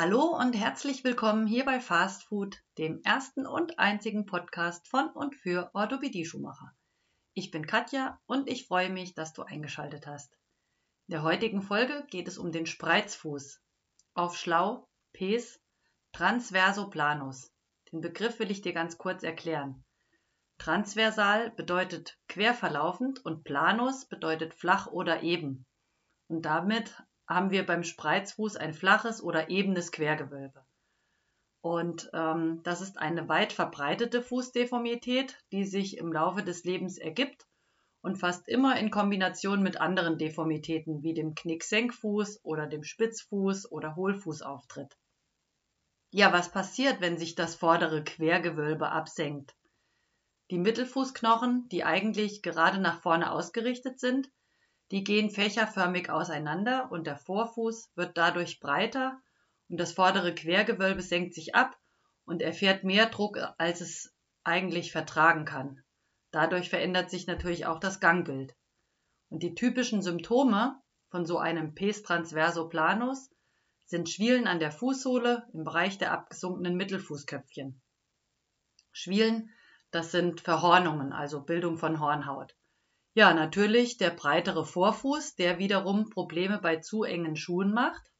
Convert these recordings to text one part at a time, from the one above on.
Hallo und herzlich willkommen hier bei Fast Food, dem ersten und einzigen Podcast von und für Orthopädie-Schuhmacher. Ich bin Katja und ich freue mich, dass du eingeschaltet hast. In der heutigen Folge geht es um den Spreizfuß. Auf Schlau, Pes, Transversoplanus. Den Begriff will ich dir ganz kurz erklären. Transversal bedeutet quer verlaufend und Planus bedeutet flach oder eben. Und damit haben wir beim Spreizfuß ein flaches oder ebenes Quergewölbe. Und ähm, das ist eine weit verbreitete Fußdeformität, die sich im Laufe des Lebens ergibt und fast immer in Kombination mit anderen Deformitäten wie dem Knicksenkfuß oder dem Spitzfuß oder Hohlfuß auftritt. Ja, was passiert, wenn sich das vordere Quergewölbe absenkt? Die Mittelfußknochen, die eigentlich gerade nach vorne ausgerichtet sind, die gehen fächerförmig auseinander und der Vorfuß wird dadurch breiter und das vordere Quergewölbe senkt sich ab und erfährt mehr Druck, als es eigentlich vertragen kann. Dadurch verändert sich natürlich auch das Gangbild. Und die typischen Symptome von so einem Pes transversoplanus sind Schwielen an der Fußsohle im Bereich der abgesunkenen Mittelfußköpfchen. Schwielen, das sind Verhornungen, also Bildung von Hornhaut. Ja, natürlich der breitere Vorfuß, der wiederum Probleme bei zu engen Schuhen macht.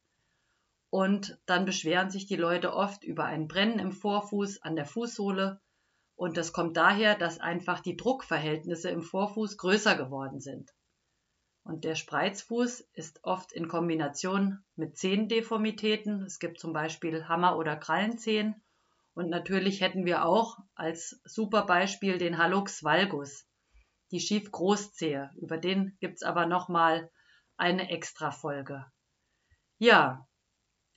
Und dann beschweren sich die Leute oft über ein Brennen im Vorfuß an der Fußsohle. Und das kommt daher, dass einfach die Druckverhältnisse im Vorfuß größer geworden sind. Und der Spreizfuß ist oft in Kombination mit Zehendeformitäten. Es gibt zum Beispiel Hammer- oder Krallenzehen. Und natürlich hätten wir auch als super Beispiel den Hallux valgus die Schief-Großzehe. Über den gibt's aber nochmal eine Extra-Folge. Ja,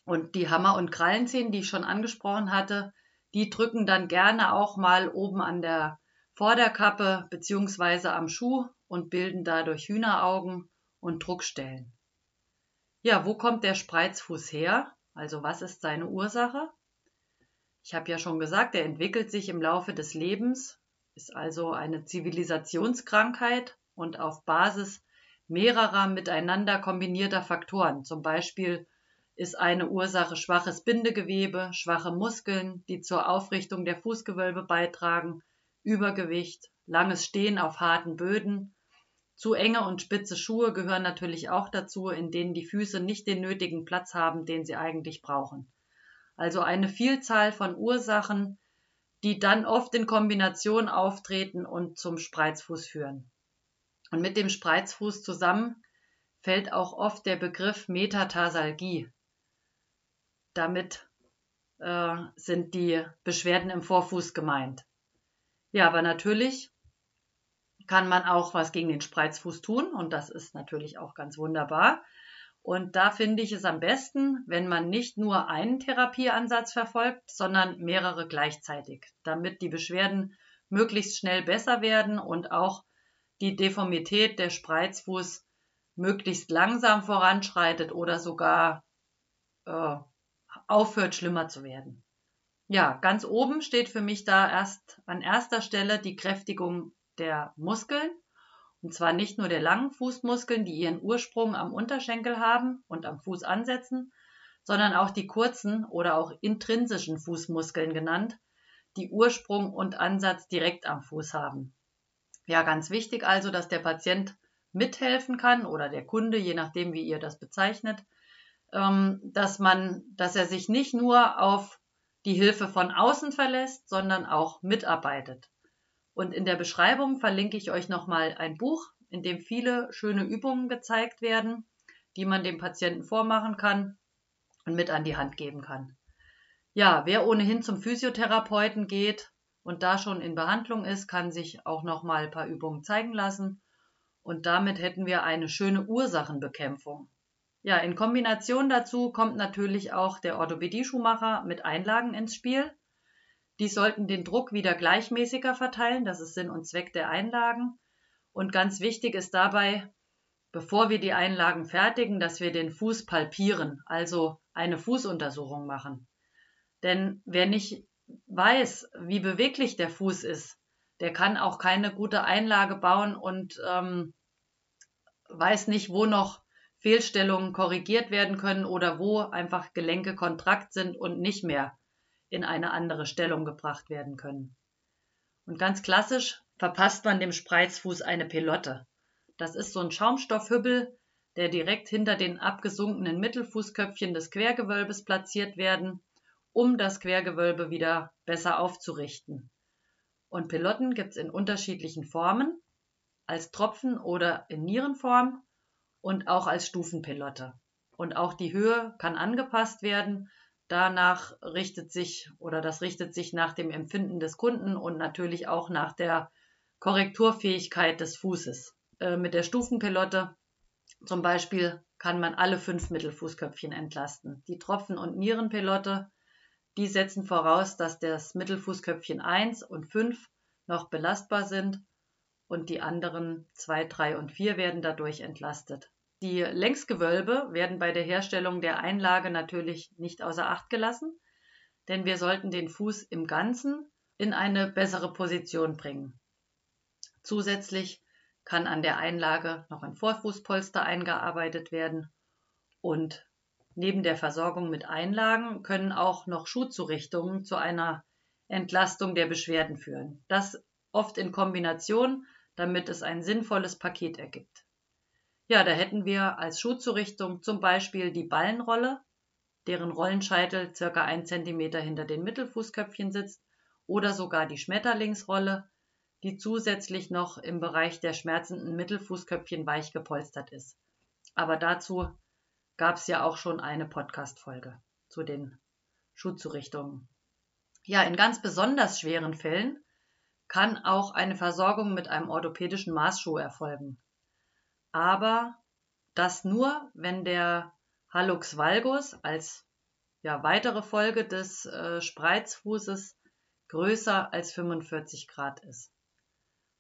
und die Hammer- und Krallenzehen, die ich schon angesprochen hatte, die drücken dann gerne auch mal oben an der Vorderkappe beziehungsweise am Schuh und bilden dadurch Hühneraugen und Druckstellen. Ja, wo kommt der Spreizfuß her? Also was ist seine Ursache? Ich habe ja schon gesagt, er entwickelt sich im Laufe des Lebens ist also eine Zivilisationskrankheit und auf Basis mehrerer miteinander kombinierter Faktoren. Zum Beispiel ist eine Ursache schwaches Bindegewebe, schwache Muskeln, die zur Aufrichtung der Fußgewölbe beitragen, Übergewicht, langes Stehen auf harten Böden. Zu enge und spitze Schuhe gehören natürlich auch dazu, in denen die Füße nicht den nötigen Platz haben, den sie eigentlich brauchen. Also eine Vielzahl von Ursachen, die dann oft in Kombination auftreten und zum Spreizfuß führen. Und mit dem Spreizfuß zusammen fällt auch oft der Begriff Metatarsalgie. Damit äh, sind die Beschwerden im Vorfuß gemeint. Ja, aber natürlich kann man auch was gegen den Spreizfuß tun und das ist natürlich auch ganz wunderbar. Und da finde ich es am besten, wenn man nicht nur einen Therapieansatz verfolgt, sondern mehrere gleichzeitig, damit die Beschwerden möglichst schnell besser werden und auch die Deformität der Spreizfuß möglichst langsam voranschreitet oder sogar äh, aufhört, schlimmer zu werden. Ja, ganz oben steht für mich da erst an erster Stelle die Kräftigung der Muskeln und zwar nicht nur der langen Fußmuskeln, die ihren Ursprung am Unterschenkel haben und am Fuß ansetzen, sondern auch die kurzen oder auch intrinsischen Fußmuskeln genannt, die Ursprung und Ansatz direkt am Fuß haben. Ja, ganz wichtig also, dass der Patient mithelfen kann oder der Kunde, je nachdem, wie ihr das bezeichnet, ähm, dass man, dass er sich nicht nur auf die Hilfe von außen verlässt, sondern auch mitarbeitet. Und in der Beschreibung verlinke ich euch nochmal ein Buch, in dem viele schöne Übungen gezeigt werden, die man dem Patienten vormachen kann und mit an die Hand geben kann. Ja, wer ohnehin zum Physiotherapeuten geht und da schon in Behandlung ist, kann sich auch nochmal ein paar Übungen zeigen lassen. Und damit hätten wir eine schöne Ursachenbekämpfung. Ja, in Kombination dazu kommt natürlich auch der Orthopädie-Schuhmacher mit Einlagen ins Spiel. Die sollten den Druck wieder gleichmäßiger verteilen. Das ist Sinn und Zweck der Einlagen. Und ganz wichtig ist dabei, bevor wir die Einlagen fertigen, dass wir den Fuß palpieren, also eine Fußuntersuchung machen. Denn wer nicht weiß, wie beweglich der Fuß ist, der kann auch keine gute Einlage bauen und ähm, weiß nicht, wo noch Fehlstellungen korrigiert werden können oder wo einfach Gelenke kontrakt sind und nicht mehr in eine andere Stellung gebracht werden können. Und ganz klassisch verpasst man dem Spreizfuß eine Pelotte. Das ist so ein Schaumstoffhübbel, der direkt hinter den abgesunkenen Mittelfußköpfchen des Quergewölbes platziert werden, um das Quergewölbe wieder besser aufzurichten. Und Pelotten gibt es in unterschiedlichen Formen, als Tropfen oder in Nierenform und auch als Stufenpelotte. Und auch die Höhe kann angepasst werden. Danach richtet sich oder das richtet sich nach dem Empfinden des Kunden und natürlich auch nach der Korrekturfähigkeit des Fußes. Äh, mit der Stufenpelotte zum Beispiel kann man alle fünf Mittelfußköpfchen entlasten. Die Tropfen- und Nierenpelotte, die setzen voraus, dass das Mittelfußköpfchen 1 und 5 noch belastbar sind und die anderen 2, 3 und 4 werden dadurch entlastet. Die Längsgewölbe werden bei der Herstellung der Einlage natürlich nicht außer Acht gelassen, denn wir sollten den Fuß im Ganzen in eine bessere Position bringen. Zusätzlich kann an der Einlage noch ein Vorfußpolster eingearbeitet werden und neben der Versorgung mit Einlagen können auch noch Schuhzurichtungen zu einer Entlastung der Beschwerden führen. Das oft in Kombination, damit es ein sinnvolles Paket ergibt. Ja, da hätten wir als Schuhzurichtung zum Beispiel die Ballenrolle, deren Rollenscheitel circa ein Zentimeter hinter den Mittelfußköpfchen sitzt, oder sogar die Schmetterlingsrolle, die zusätzlich noch im Bereich der schmerzenden Mittelfußköpfchen weich gepolstert ist. Aber dazu gab es ja auch schon eine Podcast-Folge zu den Schuhzurichtungen. Ja, in ganz besonders schweren Fällen kann auch eine Versorgung mit einem orthopädischen Maßschuh erfolgen. Aber das nur, wenn der Hallux valgus als ja, weitere Folge des äh, Spreizfußes größer als 45 Grad ist.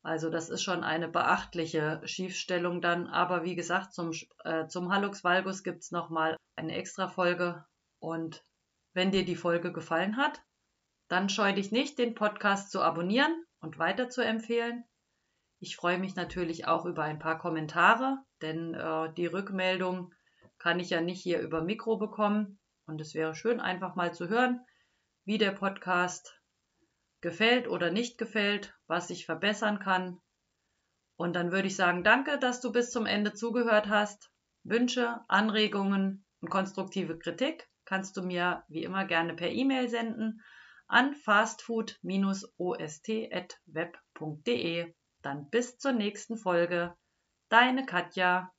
Also das ist schon eine beachtliche Schiefstellung dann. Aber wie gesagt, zum, äh, zum Hallux valgus gibt es nochmal eine extra Folge. Und wenn dir die Folge gefallen hat, dann scheu dich nicht, den Podcast zu abonnieren und weiter zu empfehlen. Ich freue mich natürlich auch über ein paar Kommentare, denn äh, die Rückmeldung kann ich ja nicht hier über Mikro bekommen. Und es wäre schön, einfach mal zu hören, wie der Podcast gefällt oder nicht gefällt, was ich verbessern kann. Und dann würde ich sagen, danke, dass du bis zum Ende zugehört hast. Wünsche, Anregungen und konstruktive Kritik kannst du mir wie immer gerne per E-Mail senden an fastfood-ost.web.de. Dann bis zur nächsten Folge. Deine Katja.